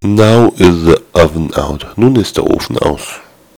Now is the oven out. Nun ist der Ofen aus.